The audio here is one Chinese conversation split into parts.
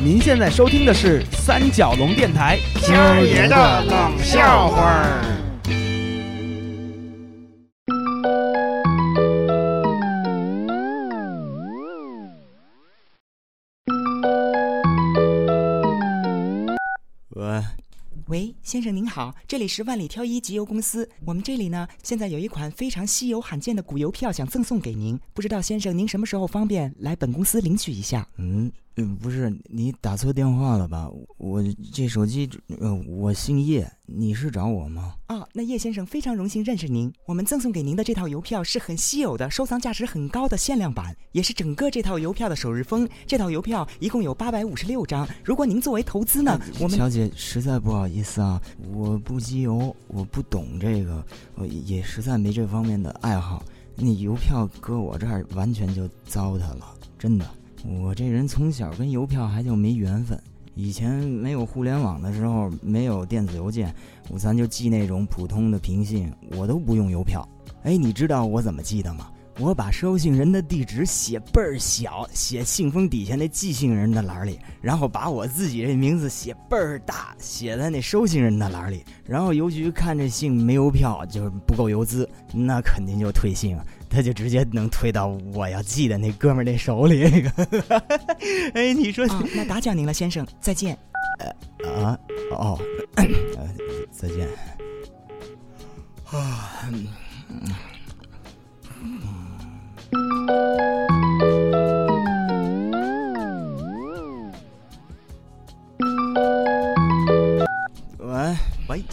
您现在收听的是三角龙电台今儿爷的冷笑话儿。喂，喂，先生您好，这里是万里挑一集邮公司。我们这里呢，现在有一款非常稀有罕见的古邮票，想赠送给您。不知道先生您什么时候方便来本公司领取一下？嗯，呃不是你打错电话了吧？我这手机，呃，我姓叶，你是找我吗？哦，那叶先生非常荣幸认识您。我们赠送给您的这套邮票是很稀有的、收藏价值很高的限量版，也是整个这套邮票的首日封。这套邮票一共有八百五十六张。如果您作为投资呢，我们小姐实在不好意思啊，我不集邮，我不懂这个，我也实在没这方面的爱好。那邮票搁我这儿完全就糟蹋了，真的。我这人从小跟邮票还就没缘分。以前没有互联网的时候，没有电子邮件，我咱就寄那种普通的平信，我都不用邮票。哎，你知道我怎么寄的吗？我把收信人的地址写倍儿小，写信封底下那寄信人的栏里，然后把我自己这名字写倍儿大，写在那收信人的栏里。然后邮局看这信没邮票，就是不够邮资，那肯定就退信了。他就直接能退到我要寄的那哥们儿那手里。哎，你说，那打搅您了，先生，再见。啊？哦，再见。啊，嗯，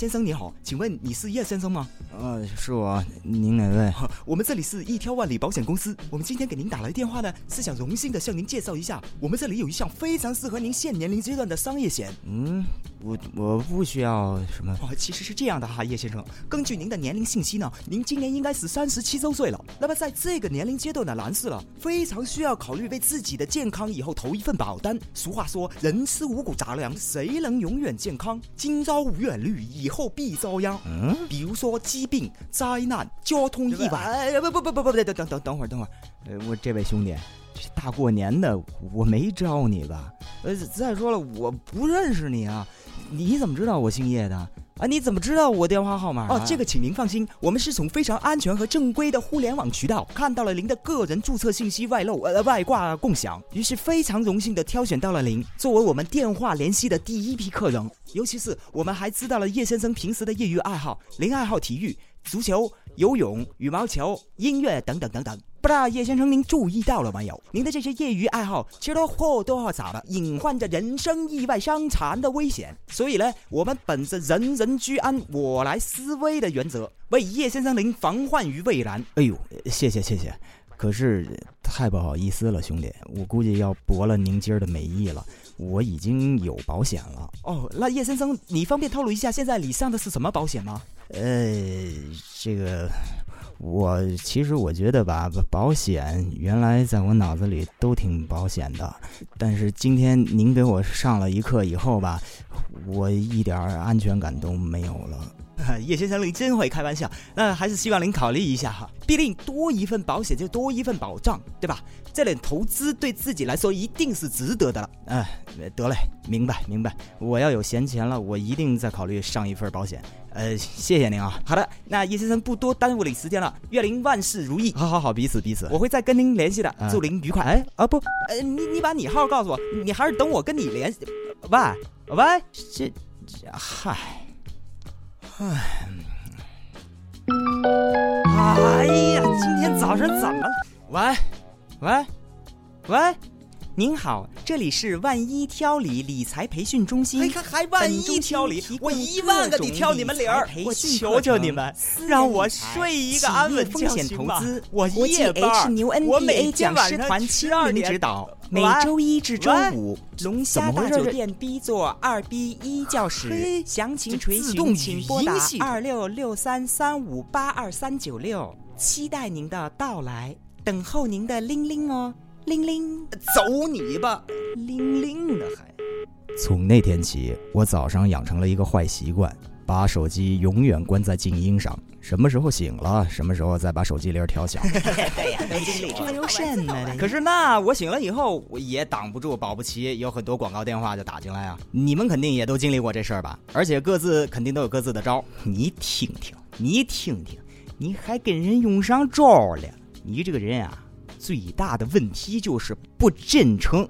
先生你好，请问你是叶先生吗？呃，是我，您哪位？我们这里是一挑万里保险公司，我们今天给您打来电话呢，是想荣幸的向您介绍一下，我们这里有一项非常适合您现年龄阶段的商业险。嗯，我我不需要什么。哦，其实是这样的哈，叶先生，根据您的年龄信息呢，您今年应该是三十七周岁了。那么在这个年龄阶段的男士了，非常需要考虑为自己的健康以后投一份保单。俗话说，人吃五谷杂粮，谁能永远健康？今朝无远虑，以后必遭殃。嗯，比如说疾病、灾难、交通意外。哎，不不不不不，等等等等会儿，等会儿。呃，我这位兄弟，这大过年的，我没招你吧？呃，再说了，我不认识你啊，你怎么知道我姓叶的？啊，你怎么知道我电话号码、哦，这个请您放心，我们是从非常安全和正规的互联网渠道看到了您的个人注册信息外漏，呃，外挂共享，于是非常荣幸的挑选到了您，作为我们电话联系的第一批客人。尤其是我们还知道了叶先生平时的业余爱好，您爱好体育、足球、游泳、羽毛球、音乐等等等等。不知道叶先生您注意到了没有？您的这些业余爱好，其实都或多或少的隐患着人身意外伤残的危险。所以呢，我们本着人人居安，我来思危的原则，为叶先生您防患于未然。哎呦，谢谢谢谢。可是太不好意思了，兄弟，我估计要驳了您今儿的美意了。我已经有保险了。哦，那叶先生，你方便透露一下现在你上的是什么保险吗？呃，这个。我其实我觉得吧，保险原来在我脑子里都挺保险的，但是今天您给我上了一课以后吧，我一点安全感都没有了。叶先生，您真会开玩笑，那还是希望您考虑一下哈。毕竟多一份保险就多一份保障，对吧？这点投资对自己来说一定是值得的了。哎，得嘞，明白明白。我要有闲钱了，我一定再考虑上一份保险。呃，谢谢您啊。好的，那叶先生不多耽误你时间了，愿您万事如意。好好好，彼此彼此。我会再跟您联系的，祝您愉快。哎啊不，呃，你你把你号告诉我，你还是等我跟你联系。喂喂，这这嗨。唉，哎呀，今天早上怎么了？喂，喂，喂，您好，这里是万一挑理理财培训中心。哎，还还万一挑理，我一万个得挑你们理儿，我求求你们，让我睡一个安稳觉行吧。我夜班，我每天晚上十二点指导。每周一至周五，龙虾大酒店 B 座二 B 一教室，详情垂询请拨打二六六三三五八二三九六，期待您的到来，等候您的铃铃哦，铃铃，走你吧，铃铃的还。从那天起，我早上养成了一个坏习惯，把手机永远关在静音上，什么时候醒了，什么时候再把手机铃调响。对呀。都经历过，这有什么的？可是那我醒了以后，我也挡不住，保不齐有很多广告电话就打进来啊！你们肯定也都经历过这事儿吧？而且各自肯定都有各自的招，你听听，你听听，你还跟人用上招了？你这个人啊，最大的问题就是不真诚。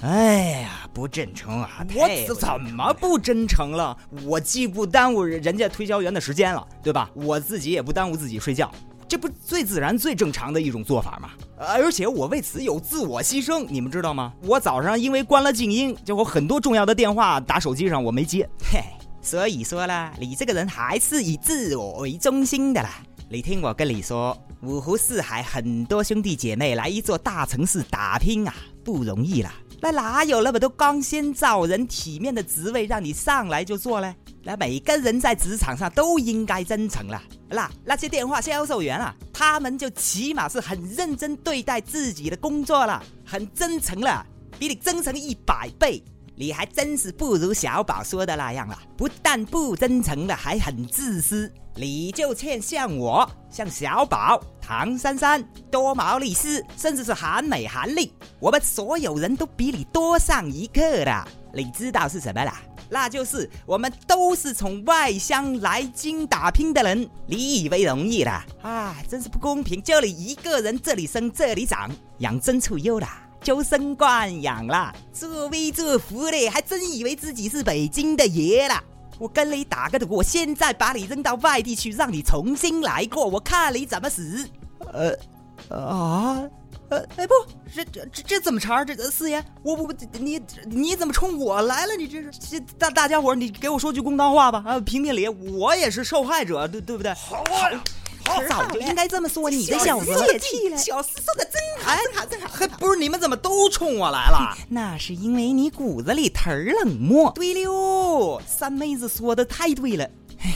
哎呀，不真诚啊！我怎么不真诚了？我既不耽误人家推销员的时间了，对吧？我自己也不耽误自己睡觉，这不最自然、最正常的一种做法吗？而且我为此有自我牺牲，你们知道吗？我早上因为关了静音，就我很多重要的电话打手机上我没接。嘿，所以说啦，你这个人还是以自我为中心的啦。你听我跟你说，五湖四海很多兄弟姐妹来一座大城市打拼啊，不容易啦。那哪有那么多光鲜照人、体面的职位让你上来就做呢？那每个人在职场上都应该真诚了。那那些电话销售员啊，他们就起码是很认真对待自己的工作了，很真诚了，比你真诚一百倍。你还真是不如小宝说的那样了，不但不真诚了，还很自私。你就欠像我，像小宝、唐珊珊、多毛利斯，甚至是韩美、韩丽，我们所有人都比你多上一课的。你知道是什么啦？那就是我们都是从外乡来京打拼的人。你以为容易啦？啊，真是不公平！就你一个人，这里生这里长，养尊处优啦。娇生惯养了，作威作福的，还真以为自己是北京的爷了。我跟你打个赌，我现在把你扔到外地去，让你重新来过，我看你怎么死。呃，啊，呃，哎不，这这这这怎么茬？这四爷，我我你你怎么冲我来了？你这是这大大家伙，你给我说句公道话吧，啊，评评理，我也是受害者，对对不对？好啊。早就应该这么说，你的小子泄气了。小四说的真好，真好，真好。还不是你们怎么都冲我来了？那是因为你骨子里忒冷漠。对了，三妹子说的太对了。哎，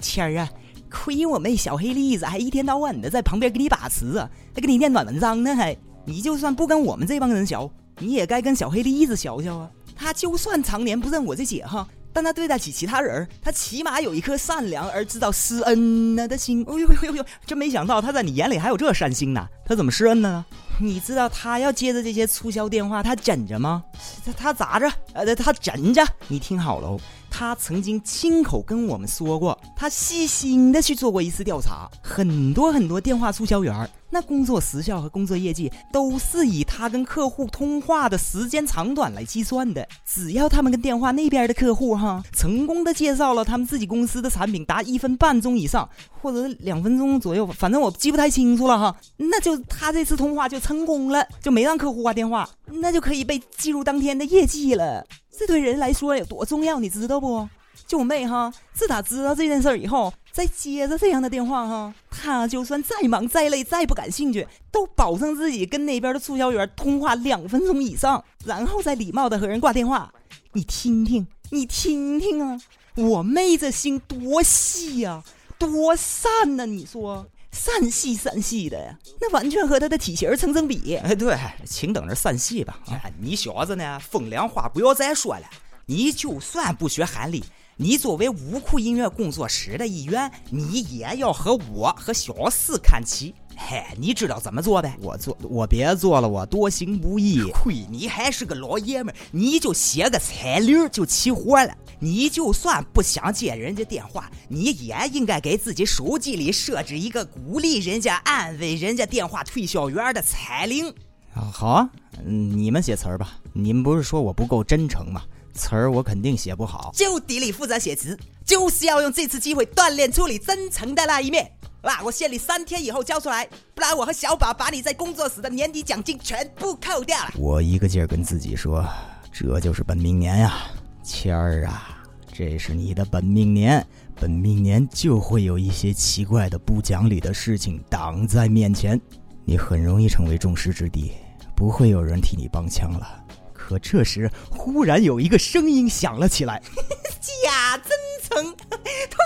谦儿啊，亏我妹小黑栗子还一天到晚的在旁边给你把持啊，还给你念暖文章呢。还，你就算不跟我们这帮人学，你也该跟小黑栗子学学啊。他就算常年不认我这姐哈。但他对待起其他人，他起码有一颗善良而知道施恩呢的心。哎呦呦呦呦！真没想到他在你眼里还有这善心呢。他怎么施恩呢？你知道他要接的这些促销电话，他枕着吗？他他咋着？呃，他枕着。你听好喽。他曾经亲口跟我们说过，他细心的去做过一次调查，很多很多电话促销员，那工作时效和工作业绩都是以他跟客户通话的时间长短来计算的。只要他们跟电话那边的客户哈，成功的介绍了他们自己公司的产品达一分半钟以上，或者两分钟左右，反正我记不太清楚了哈，那就他这次通话就成功了，就没让客户挂电话，那就可以被记入当天的业绩了。这对人来说有多重要，你知道不？就我妹哈，自打知道这件事儿以后，再接着这样的电话哈，她就算再忙再累再不感兴趣，都保证自己跟那边的促销员通话两分钟以上，然后再礼貌的和人挂电话。你听听，你听听啊，我妹这心多细呀，多善呐！你说善细三细的呀，那完全和他的体型成正比。哎，对，请等着散戏吧。你小子呢，风凉话不要再说了。你就算不学韩立，你作为武库音乐工作室的一员，你也要和我和小四看齐。嘿，你知道怎么做呗？我做，我别做了，我多行不义。亏你还是个老爷们儿，你就写个彩铃就齐活了。你就算不想接人家电话，你也应该给自己手机里设置一个鼓励人家、安慰人家电话推销员的彩铃。啊，好啊，你们写词儿吧。你们不是说我不够真诚吗？词儿我肯定写不好，就地里负责写词，就是要用这次机会锻炼出你真诚的那一面。那我限你三天以后交出来，不然我和小宝把你在工作室的年底奖金全部扣掉了。我一个劲儿跟自己说，这就是本命年呀，谦儿啊，这是你的本命年，本命年就会有一些奇怪的不讲理的事情挡在面前，你很容易成为众矢之的，不会有人替你帮腔了。可这时，忽然有一个声音响了起来：“ 假真诚，通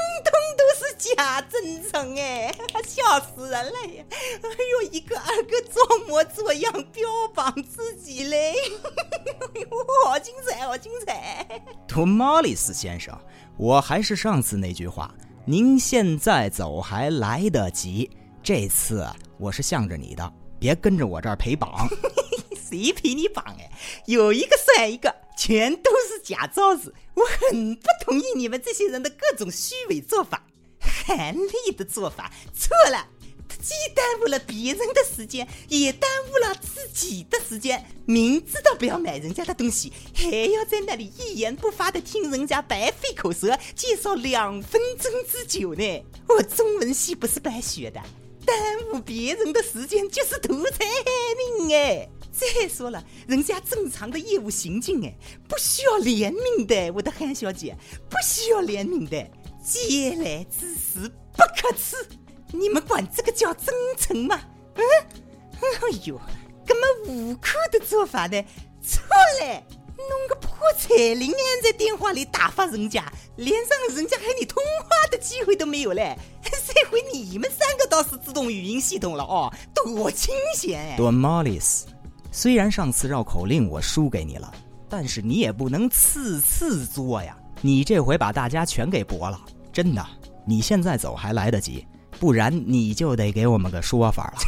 假真诚，哎，笑死人了呀！哎呦，一个二个装模作样标榜自己嘞，好精彩，好精彩！”托马里斯先生，我还是上次那句话，您现在走还来得及，这次我是向着你的。别跟着我这儿陪绑。谁陪你绑哎？有一个算一个，全都是假招子。我很不同意你们这些人的各种虚伪做法。韩立的做法错了，他既耽误了别人的时间，也耽误了自己的时间。明知道不要买人家的东西，还要在那里一言不发的听人家白费口舌介绍两分钟之久呢。我中文系不是白学的，耽误别人的时间就是图财害命哎。再说了，人家正常的业务行径哎，不需要怜悯的，我的韩小姐，不需要怜悯的。嗟来之食不可吃，你们管这个叫真诚吗？嗯，哎呦，这么无辜的做法呢？错嘞！弄个破彩铃按在电话里打发人家，连让人家和你通话的机会都没有嘞。这回你们三个倒是自动语音系统了哦，多清闲哎！多 Mollis，虽然上次绕口令我输给你了，但是你也不能次次作呀。你这回把大家全给驳了。真的，你现在走还来得及，不然你就得给我们个说法了。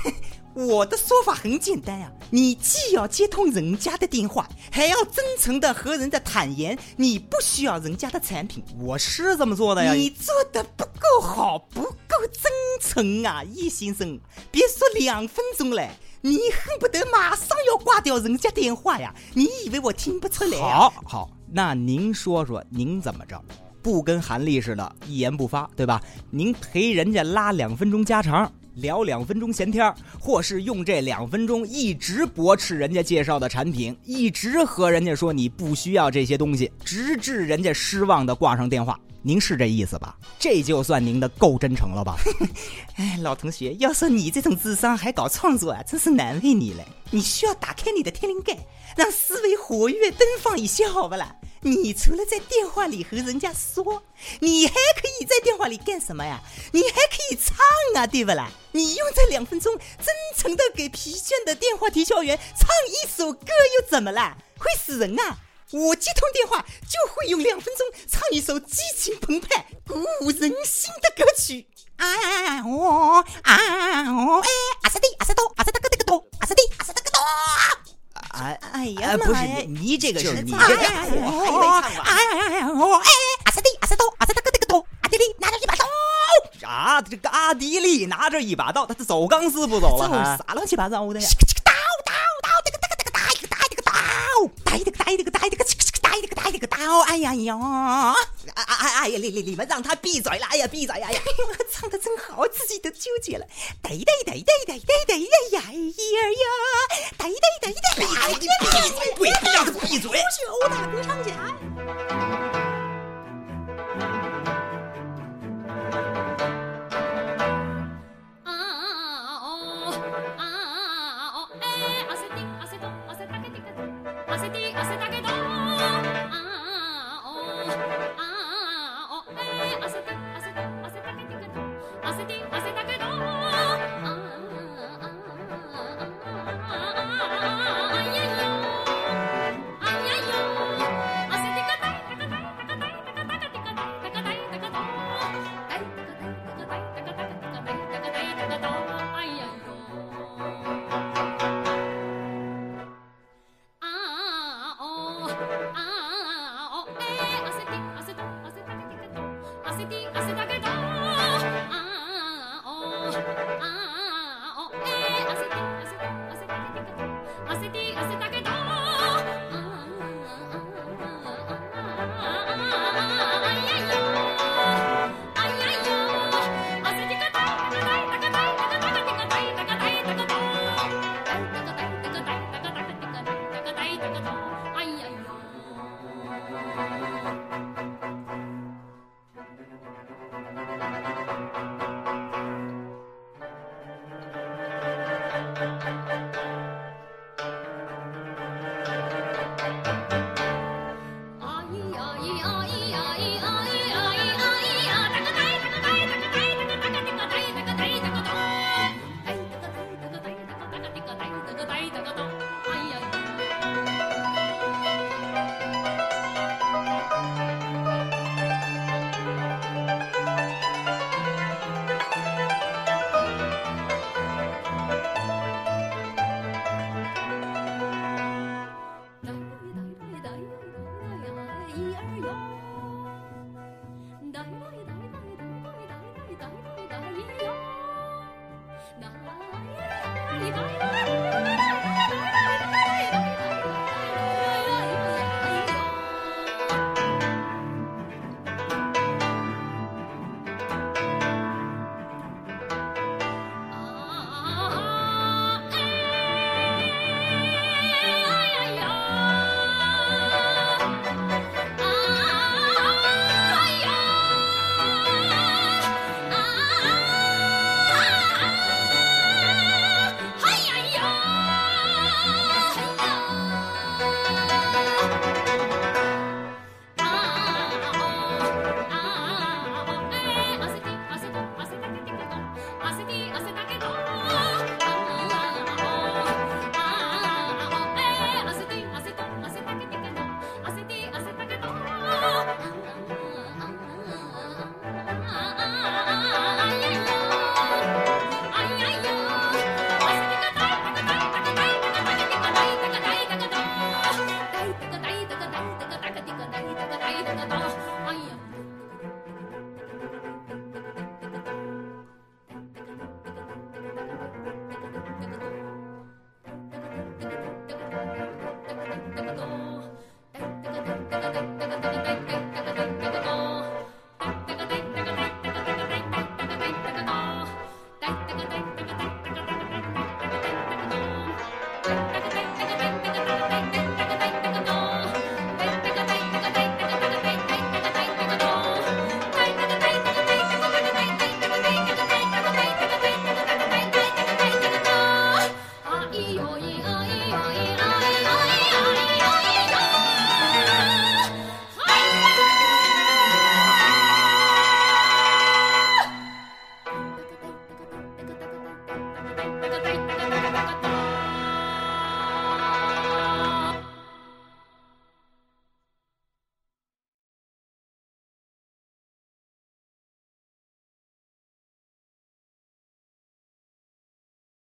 我的说法很简单呀，你既要接通人家的电话，还要真诚的和人家坦言你不需要人家的产品。我是这么做的呀。你做的不够好，不够真诚啊，叶先生。别说两分钟了，你恨不得马上要挂掉人家电话呀。你以为我听不出来？好好，那您说说，您怎么着？不跟韩立似的，一言不发，对吧？您陪人家拉两分钟家常，聊两分钟闲天儿或是用这两分钟一直驳斥人家介绍的产品，一直和人家说你不需要这些东西，直至人家失望的挂上电话。您是这意思吧？这就算您的够真诚了吧？哎，老同学，要说你这种智商还搞创作啊，真是难为你了。你需要打开你的天灵盖，让思维活跃奔放一些，好不啦？你除了在电话里和人家说，你还可以在电话里干什么呀？你还可以唱啊，对不啦？你用这两分钟真诚的给疲倦的电话提销员唱一首歌又怎么啦？会死人啊！我接通电话就会用两分钟唱一首激情澎湃、鼓舞人心的歌曲。啊哦啊哦哎，阿萨蒂阿萨多阿萨达个这个多阿萨蒂阿萨达个多。哎哎呀，不是你这个是你这个，还没唱完。哎阿萨蒂阿萨多阿萨达个这个多阿迪力拿着一把刀。啥？这个阿迪力拿着一把刀，他是走钢丝不走了？啥乱七八糟的呀？哎呀呀！哎哎哎呀！你你你们让他闭嘴了！哎呀，闭嘴！哎呀，唱的真好，自己都纠结了。得得得得得得得呀呀呀！嘚嘚嘚嘚嘚！闭嘴！闭嘴！让他闭嘴！不打歌唱起